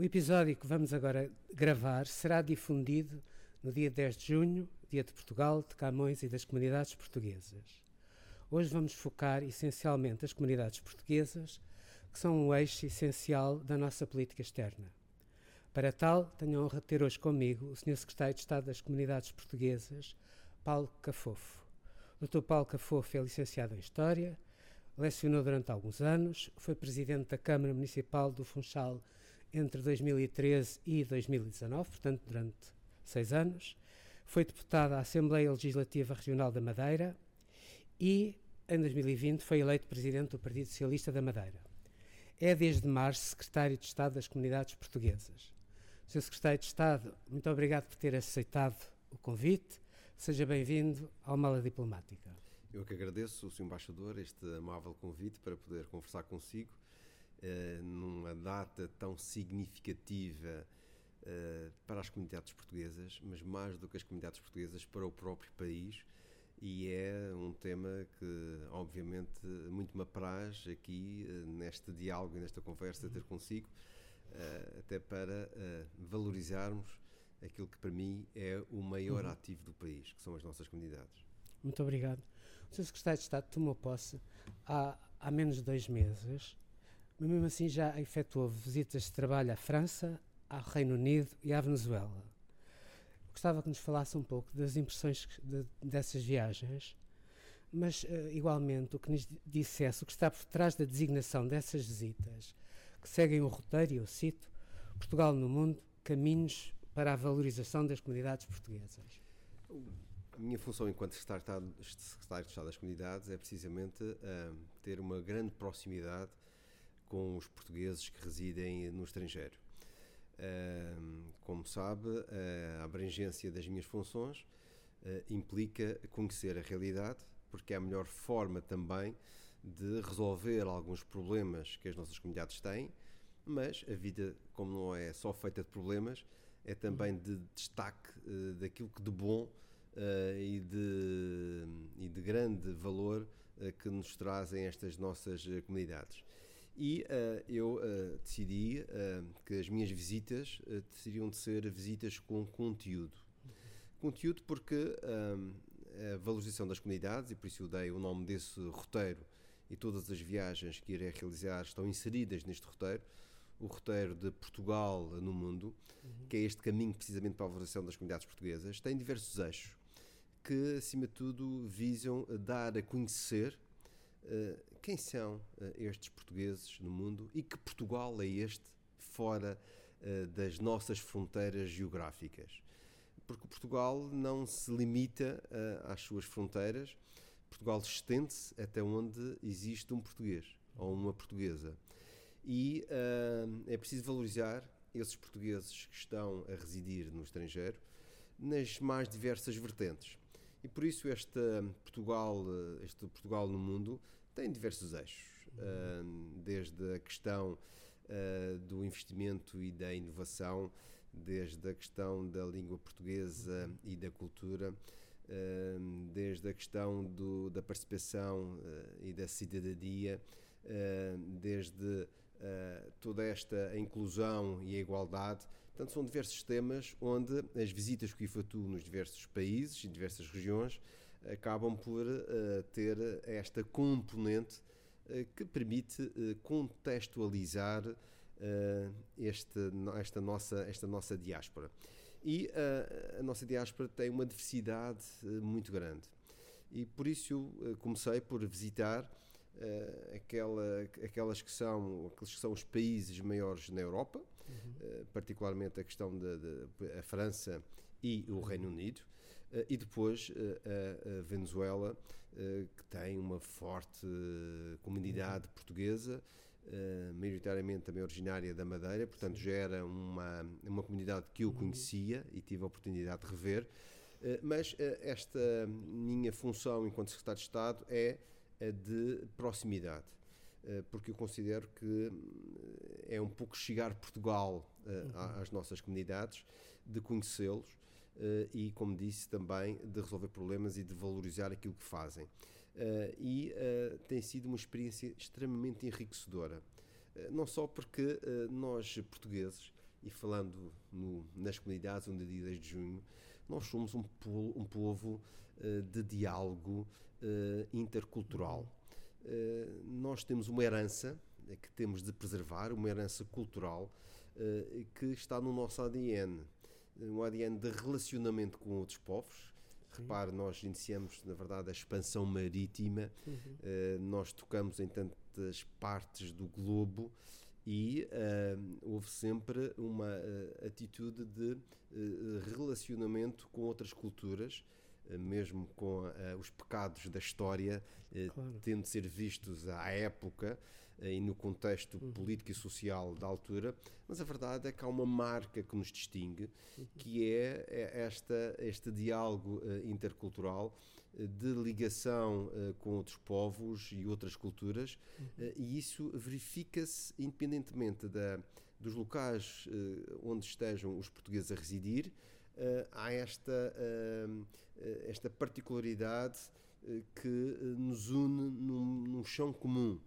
O episódio que vamos agora gravar será difundido no dia 10 de junho, dia de Portugal, de Camões e das comunidades portuguesas. Hoje vamos focar essencialmente as comunidades portuguesas, que são um eixo essencial da nossa política externa. Para tal, tenho a honra de ter hoje comigo o Sr. Secretário de Estado das Comunidades Portuguesas, Paulo Cafofo. O Dr. Paulo Cafofo é licenciado em História, lecionou durante alguns anos, foi Presidente da Câmara Municipal do Funchal entre 2013 e 2019, portanto, durante seis anos. Foi deputado à Assembleia Legislativa Regional da Madeira e, em 2020, foi eleito Presidente do Partido Socialista da Madeira. É desde março Secretário de Estado das Comunidades Portuguesas. Sr. Secretário de Estado, muito obrigado por ter aceitado o convite. Seja bem-vindo ao Mala Diplomática. Eu que agradeço, Sr. Embaixador, este amável convite para poder conversar consigo eh, numa data tão significativa eh, para as comunidades portuguesas, mas mais do que as comunidades portuguesas, para o próprio país. E é um tema que, obviamente, muito me apraz aqui eh, neste diálogo e nesta conversa ter consigo até para valorizarmos aquilo que para mim é o maior uhum. ativo do país, que são as nossas comunidades. Muito obrigado. O Sr. Secretário de Estado tomou posse há, há menos de dois meses, mas mesmo assim já efetuou visitas de trabalho à França, ao Reino Unido e à Venezuela. Gostava que nos falasse um pouco das impressões de, dessas viagens, mas uh, igualmente o que nos dissesse o que está por trás da designação dessas visitas que seguem o roteiro, e eu cito, Portugal no mundo, caminhos para a valorização das comunidades portuguesas. A minha função enquanto secretário de Estado das Comunidades é precisamente uh, ter uma grande proximidade com os portugueses que residem no estrangeiro. Como sabe, a abrangência das minhas funções implica conhecer a realidade, porque é a melhor forma também de resolver alguns problemas que as nossas comunidades têm, mas a vida, como não é só feita de problemas, é também de destaque uh, daquilo que de bom uh, e, de, e de grande valor uh, que nos trazem estas nossas comunidades. E eu decidi que as minhas visitas teriam de ser visitas com conteúdo. Conteúdo porque a valorização das comunidades, e por isso eu dei o nome desse roteiro e todas as viagens que irei realizar estão inseridas neste roteiro, o roteiro de Portugal no mundo, uhum. que é este caminho precisamente para a valorização das comunidades portuguesas, tem diversos eixos que, acima de tudo, visam dar a conhecer uh, quem são uh, estes portugueses no mundo e que Portugal é este fora uh, das nossas fronteiras geográficas. Porque Portugal não se limita às suas fronteiras, Portugal estende-se até onde existe um português ou uma portuguesa. E é preciso valorizar esses portugueses que estão a residir no estrangeiro nas mais diversas vertentes. E por isso este Portugal, este Portugal no mundo tem diversos eixos, uh, desde a questão uh, do investimento e da inovação, desde a questão da língua portuguesa e da cultura, desde a questão do, da participação eh, e da cidadania, desde eh, toda esta inclusão e a igualdade. Portanto, são diversos temas onde as visitas que eu efetuo nos diversos países e diversas regiões acabam por eh, ter esta componente que permite contextualizar este, esta, nossa, esta nossa diáspora. E uh, a nossa diáspora tem uma diversidade uh, muito grande. E por isso eu uh, comecei por visitar aquela, aquelas que são aqueles que são os países maiores na Europa, uhum. particularmente a questão da França e o Reino Unido, e depois a, a Venezuela, que tem uma forte comunidade uhum. portuguesa uh, maioritariamente também originária da Madeira, portanto já era uma, uma comunidade que eu uhum. conhecia e tive a oportunidade de rever. Mas esta minha função enquanto secretário de Estado é a de proximidade, porque eu considero que é um pouco chegar Portugal uhum. às nossas comunidades, de conhecê-los e, como disse, também de resolver problemas e de valorizar aquilo que fazem. Uh, e uh, tem sido uma experiência extremamente enriquecedora. Uh, não só porque nós, portugueses, e falando no, nas comunidades onde dia 10 de junho, nós somos um, po um povo de diálogo intercultural. Nós temos uma herança que temos de preservar, uma herança cultural que está no nosso ADN. Um ADN de relacionamento com outros povos, Repare, nós iniciamos, na verdade, a expansão marítima, uhum. uh, nós tocamos em tantas partes do globo e uh, houve sempre uma uh, atitude de relacionamento com outras culturas, mesmo com os pecados da história, claro. tendo de ser vistos à época e no contexto uhum. político e social da altura, mas a verdade é que há uma marca que nos distingue, uhum. que é, é esta, este diálogo uh, intercultural uh, de ligação uh, com outros povos e outras culturas, uhum. e isso verifica-se independentemente da, dos locais onde estejam os portugueses a residir, há esta, esta particularidade que nos une num, num chão comum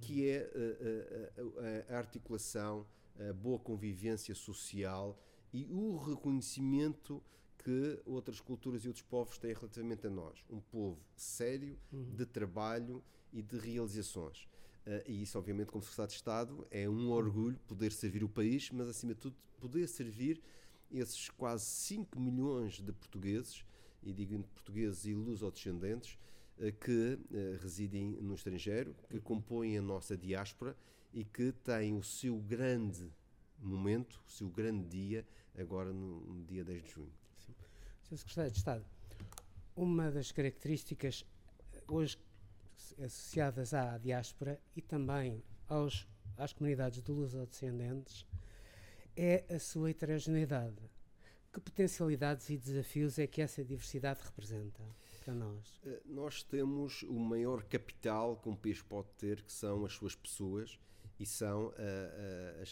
que é a, eh, eh, a, a, articulação, a boa convivência social e o reconhecimento que outras culturas e outros povos têm relativamente a nós. Um povo sério, uhum. de trabalho e de realizações. Uh, e isso, obviamente, como Secretário de Estado, é um orgulho poder servir o país, mas, acima de tudo, poder servir esses quase 5 milhões de portugueses, e digo portugueses e luso-descendentes, eh, que eh, residem no estrangeiro, que compõem a nossa diáspora e que têm o seu grande momento, o seu grande dia, agora no, dia 10 de junho. Sr. Secretário de Estado, uma das características eh, hoje associadas à diáspora e também aos, às comunidades de luso-descendentes é a sua heterogeneidade. Que potencialidades e desafios é que essa diversidade representa? para nós? Eh, nós temos o maior capital que um país pode ter, que são as suas pessoas e são uh,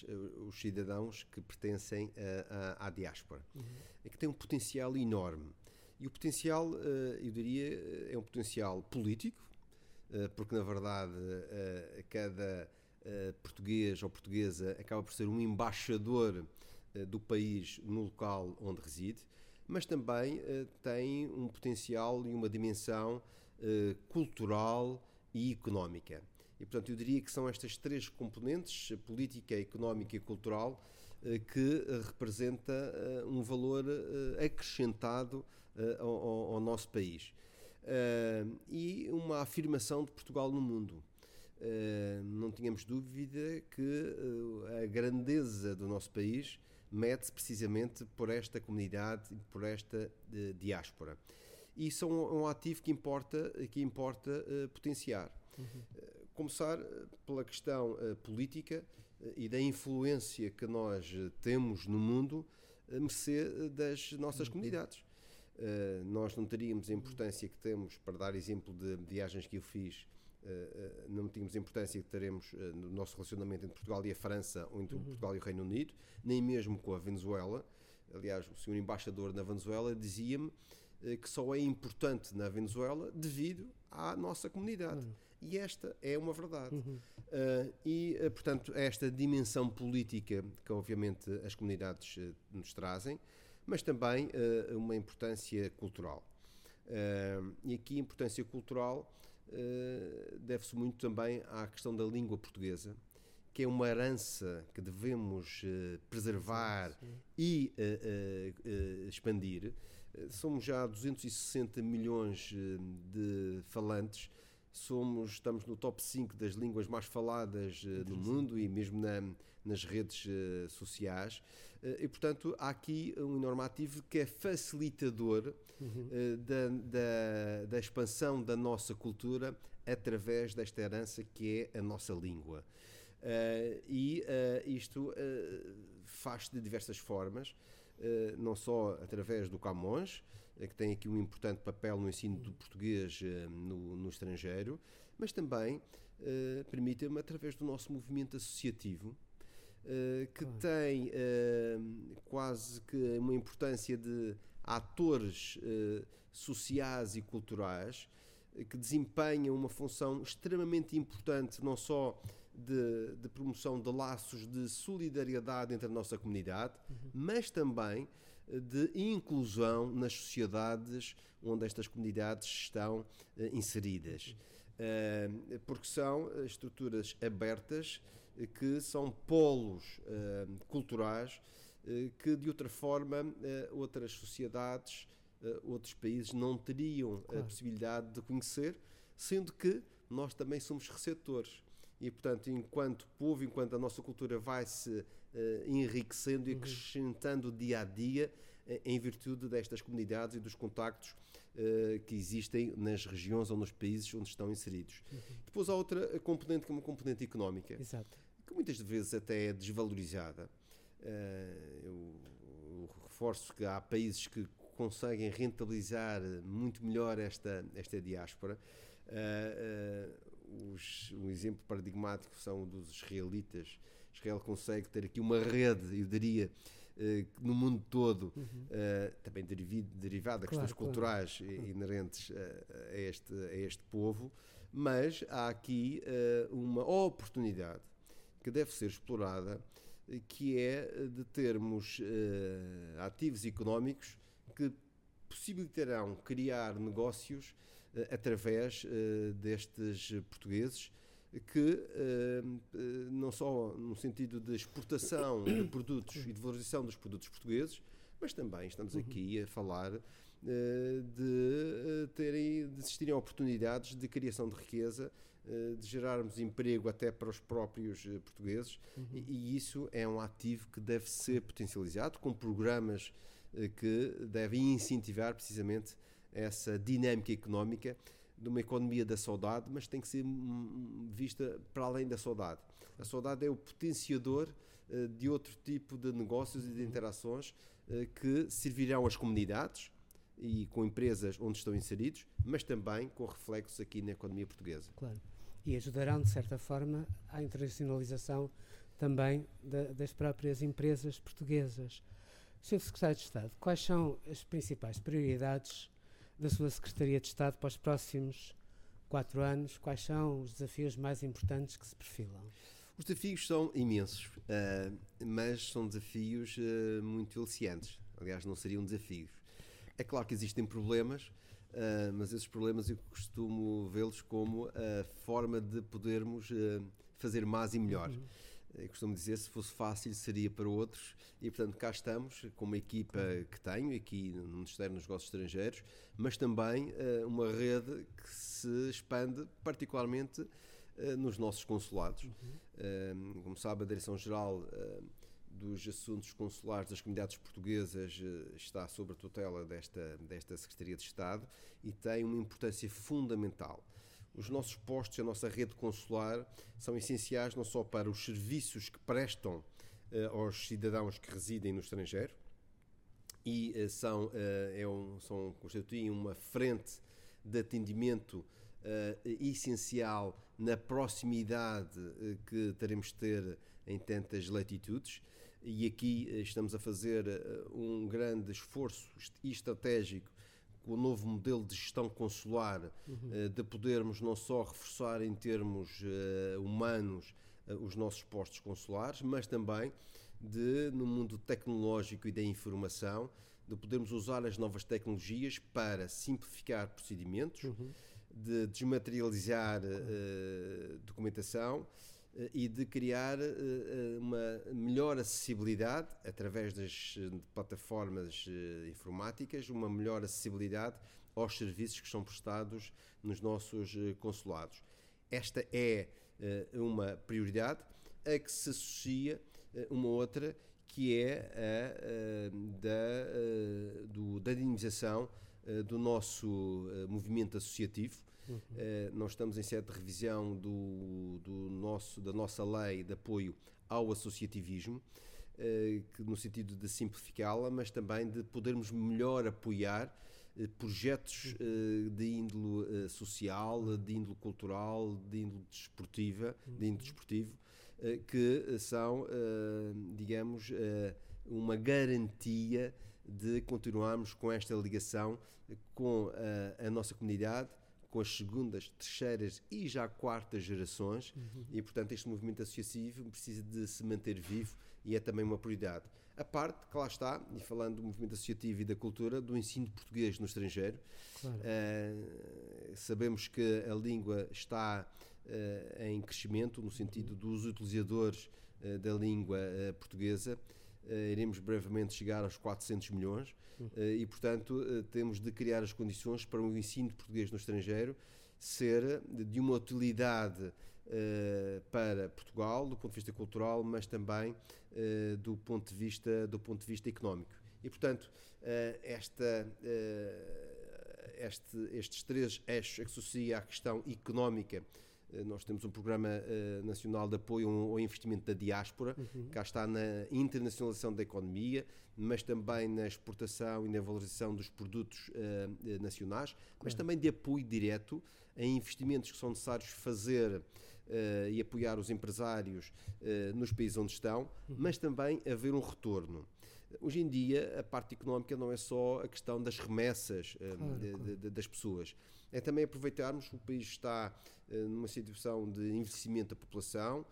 uh, os cidadãos que pertencem uh, à diáspora, uhum. que tem um potencial enorme. E o potencial, eu diria, é um potencial político, porque na verdade cada português ou portuguesa acaba por ser um embaixador do país no local onde reside mas também uh, tem um potencial e uma dimensão uh, cultural e económica. E, portanto, eu diria que são estas três componentes, política, económica e cultural, uh, que representa um valor acrescentado ao, nosso país. e uma afirmação de Portugal no mundo. Não tínhamos dúvida que a grandeza do nosso país mede-se precisamente por esta comunidade, por esta uh, diáspora. E isso é um, um, ativo que importa, que importa uh, potenciar. Uhum. Uh, começar pela questão política e da influência que nós temos no mundo a mercê das nossas uhum. comunidades. nós não teríamos a importância que temos, para dar exemplo de viagens que eu fiz eh, eh, não tínhamos a importância que teremos eh, no nosso relacionamento entre Portugal e a França ou entre uhum. Portugal e o Reino Unido, nem mesmo com a Venezuela. Aliás, o senhor embaixador na Venezuela dizia-me que só é importante na Venezuela devido à nossa comunidade. Uhum. E esta é uma verdade. Uhum. Uh, e, uh, portanto, esta dimensão política que, obviamente, as comunidades uh, nos trazem, mas também uma importância cultural. e aqui, importância cultural eh, deve-se muito também à questão da língua portuguesa, que é uma herança que devemos uh, preservar sim, sim. e uh, expandir. somos já 260 milhões de falantes, somos, estamos no top 5 das línguas mais faladas no mundo e mesmo na, nas redes sociais. e, portanto, há aqui um enorme ativo que é facilitador uhum. da, da, da expansão da nossa cultura através desta herança que é a nossa língua. e isto faz de diversas formas, não só através do Camões, que tem aqui um importante papel no ensino do português no, no estrangeiro, mas também permite-me através do nosso movimento associativo, Uh, que claro. tem uh, quase que uma importância de atores uh, sociais e culturais que desempenham uma função extremamente importante, não só de, de, promoção de laços de solidariedade entre a nossa comunidade, uhum. mas também de inclusão nas sociedades onde estas comunidades estão inseridas. Uhum. porque são estruturas abertas que são polos culturais que, de outra forma, outras sociedades, outros países não teriam claro. a possibilidade de conhecer, sendo que nós também somos receptores. E, portanto, enquanto povo, enquanto a nossa cultura vai se enriquecendo e uhum. acrescentando dia a dia, em virtude destas comunidades e dos contactos que existem nas regiões ou nos países onde estão inseridos. Uhum. Depois há outra componente que é uma componente económica. Exato que muitas vezes até é desvalorizada. Uh, eu, eu, reforço que há países que conseguem rentabilizar muito melhor esta, esta diáspora. Uh, uh, os, um exemplo paradigmático são dos israelitas. Israel consegue ter aqui uma rede, eu diria, no mundo todo, uhum. também derivada de questões claro, culturais claro. inerentes a, este, a este povo, mas há aqui uma oportunidade que deve ser explorada, que é de termos uh, ativos económicos que possibilitarão criar negócios uh, através uh, destes portugueses que não só no sentido de exportação de produtos e de valorização dos produtos portugueses, mas também estamos uhum. aqui a falar de terem de existirem oportunidades de criação de riqueza eh, de gerarmos emprego até para os próprios eh, portugueses uhum. e, isso é um ativo que deve ser potencializado com programas eh, que devem incentivar precisamente essa dinâmica económica de uma economia da saudade, mas tem que ser hum, vista para além da saudade. A saudade é o potenciador de outro tipo de negócios e de uhum. interações que servirão às comunidades e com empresas onde estão inseridos, mas também com reflexos aqui na economia portuguesa. Claro e ajudarão, de certa forma, à internacionalização também da, das próprias empresas portuguesas. Sr. Secretário de Estado, quais são as principais prioridades da sua Secretaria de Estado para os próximos quatro anos? Quais são os desafios mais importantes que se perfilam? Os desafios são imensos, uh, mas são desafios uh, muito aliciantes. Aliás, não seriam desafios. É claro que existem problemas, Uh, mas esses problemas eu costumo vê-los como a forma de podermos fazer mais e melhor. Uhum. Eu costumo dizer, se fosse fácil, seria para outros, e portanto cá estamos, com uma equipa que tenho aqui no Ministério dos Negócios Estrangeiros, mas também uh, uma rede que se expande particularmente nos nossos consulados. Uhum. como sabe, a Direção-Geral dos assuntos consulares das comunidades portuguesas eh, está sob a tutela desta, desta Secretaria de Estado e tem uma importância fundamental. Os nossos postos, a nossa rede consular, são essenciais não só para os serviços que prestam uh, aos cidadãos que residem no estrangeiro e uh, são, uh, é um, são, constituem uma frente de atendimento essencial na proximidade que teremos de ter em tantas latitudes. E aqui eh, estamos a fazer eh, um grande esforço estratégico com o novo modelo de gestão consular, uhum. Eh, de podermos não só reforçar em termos humanos os nossos postos consulares, mas também de, no mundo tecnológico e da informação, de podermos usar as novas tecnologias para simplificar procedimentos, uhum. de desmaterializar uh, documentação eh, e de criar eh, eh, uma melhor acessibilidade através das plataformas informáticas, uma melhor acessibilidade aos serviços que são prestados nos nossos consulados. Esta é uma prioridade a que se associa uma outra que é a da, do, da dinamização do nosso movimento associativo, Uhum. Uh, nós estamos em sede de revisão do, do nosso, da nossa lei de apoio ao associativismo, uh, que, no sentido de simplificá-la, mas também de podermos melhor apoiar uh, projetos de índole social, de índole cultural, de índole desportiva, de índole desportivo, que são, digamos, uma garantia de continuarmos com esta ligação com a, a nossa comunidade, com as segundas, terceiras e já quartas gerações uhum. e, portanto, este movimento associativo precisa de se manter vivo e é também uma prioridade. A parte que lá está, e falando do movimento associativo e da cultura, do ensino de português no estrangeiro, claro. uh, sabemos que a língua está uh, em crescimento no sentido dos utilizadores uh, da língua portuguesa iremos brevemente chegar aos 400 milhões uh, e, portanto, uh, temos de criar as condições para o ensino de português no estrangeiro ser de uma utilidade para Portugal, do ponto de vista cultural, mas também do, ponto de vista, do ponto de vista económico. E, portanto, esta, este, estes três eixos é que associa à questão económica eh, nós temos um programa uh, nacional de apoio ao investimento da diáspora, uhum. cá está na internacionalização da economia, mas também na exportação e na valorização dos produtos uh, nacionais, mas também de apoio direto a investimentos que são necessários fazer uh, e apoiar os empresários nos países onde estão, uhum. mas também haver um retorno. Hoje em dia, a parte económica não é só a questão das remessas claro, de, claro. De, das pessoas, é também aproveitarmos que o país está eh, numa situação de envelhecimento da população,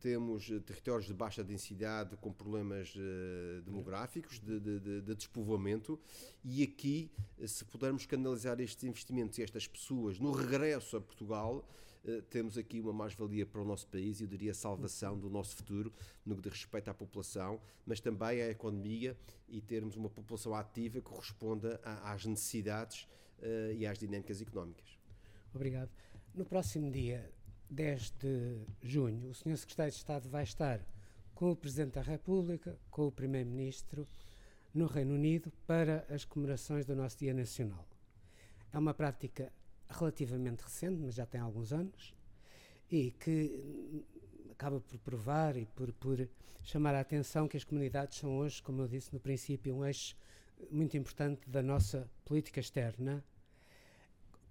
temos eh, territórios de baixa densidade com problemas uh, demográficos, de, de, de, de, despovoamento, e aqui, se pudermos canalizar estes investimentos e estas pessoas no regresso a Portugal, uh, temos aqui uma mais-valia para o nosso país e eu diria salvação do nosso futuro no que diz respeito à população, mas também à economia e termos uma população ativa que corresponda a, às necessidades uh, e às dinâmicas económicas. Obrigado. No próximo dia 10 de junho, o Sr. Secretário de Estado vai estar com o Presidente da República, com o Primeiro-Ministro, no Reino Unido, para as comemorações do nosso Dia Nacional. É uma prática relativamente recente, mas já tem alguns anos, e que acaba por provar e por, por chamar a atenção que as comunidades são hoje, como eu disse no princípio, um eixo muito importante da nossa política externa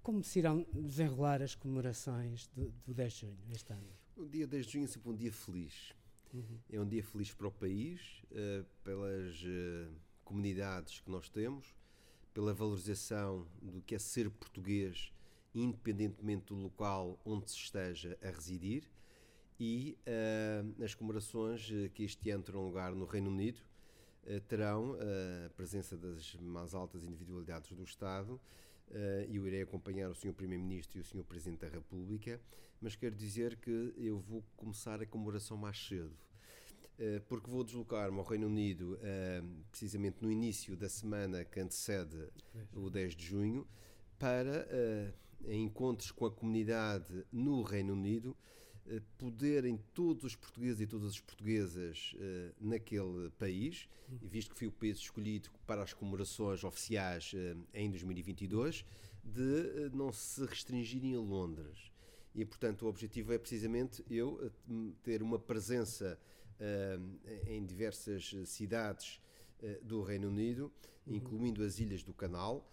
como se irão desenrolar as comemorações do, do 10 de junho este ano? O dia 10 de junho é sempre um dia feliz. Uhum. É um dia feliz para o país, uh, pelas uh, comunidades que nós temos, pela valorização do que é ser português, independentemente do local onde se esteja a residir, e uh, as comemorações que este ano terão lugar no Reino Unido terão a presença das mais altas individualidades do Estado Uh, eu irei acompanhar o Sr. Primeiro-Ministro e o Sr. Presidente da República, mas quero dizer que eu vou começar a comemoração mais cedo, porque vou deslocar-me ao Reino Unido precisamente no início da semana que antecede o 10 de junho, para encontros com a comunidade no Reino Unido eh, poderem todos os portugueses e todas as portuguesas uh, naquele país, visto que foi o país escolhido para as comemorações oficiais uh, em 2022, de não se restringirem a Londres. E, portanto, o objetivo é precisamente eu ter uma presença em diversas cidades do Reino Unido, uhum. incluindo as Ilhas do Canal,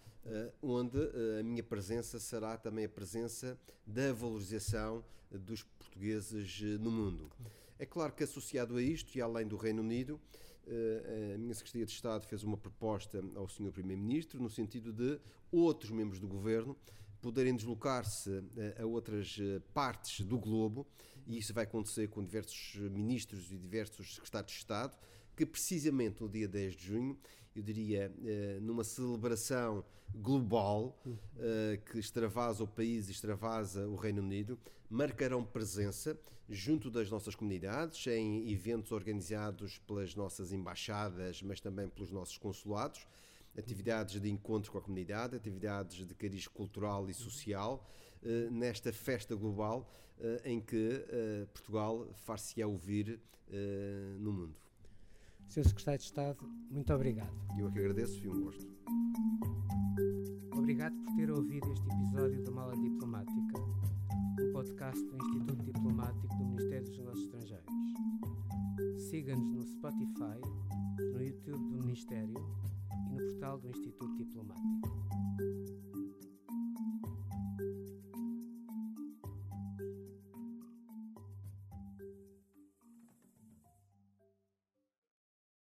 onde a minha presença será também a presença da valorização dos portugueses eh, no mundo. É claro que associado a isto e além do Reino Unido, eh, a minha Secretaria de Estado fez uma proposta ao Sr. Primeiro-Ministro no sentido de outros membros do Governo poderem deslocar-se eh, a outras partes do globo, e isso vai acontecer com diversos ministros e diversos secretários de Estado, que precisamente no dia 10 de junho, eu diria, numa celebração global que extravasa o país e extravasa o Reino Unido, marcarão presença junto das nossas comunidades, em eventos organizados pelas nossas embaixadas, mas também pelos nossos consulados, atividades de encontro com a comunidade, atividades de cariz cultural e social, eh, nesta festa global eh, em que eh, Portugal far-se-á ouvir no mundo. Sr. Secretário de Estado, muito obrigado. Eu é que agradeço, foi um gosto. Obrigado. Obrigado por ter ouvido este episódio da Mala Diplomática, um podcast do Instituto Diplomático do Ministério dos Negócios Estrangeiros. Siga-nos no Spotify, no YouTube do Ministério e no portal do Instituto Diplomático.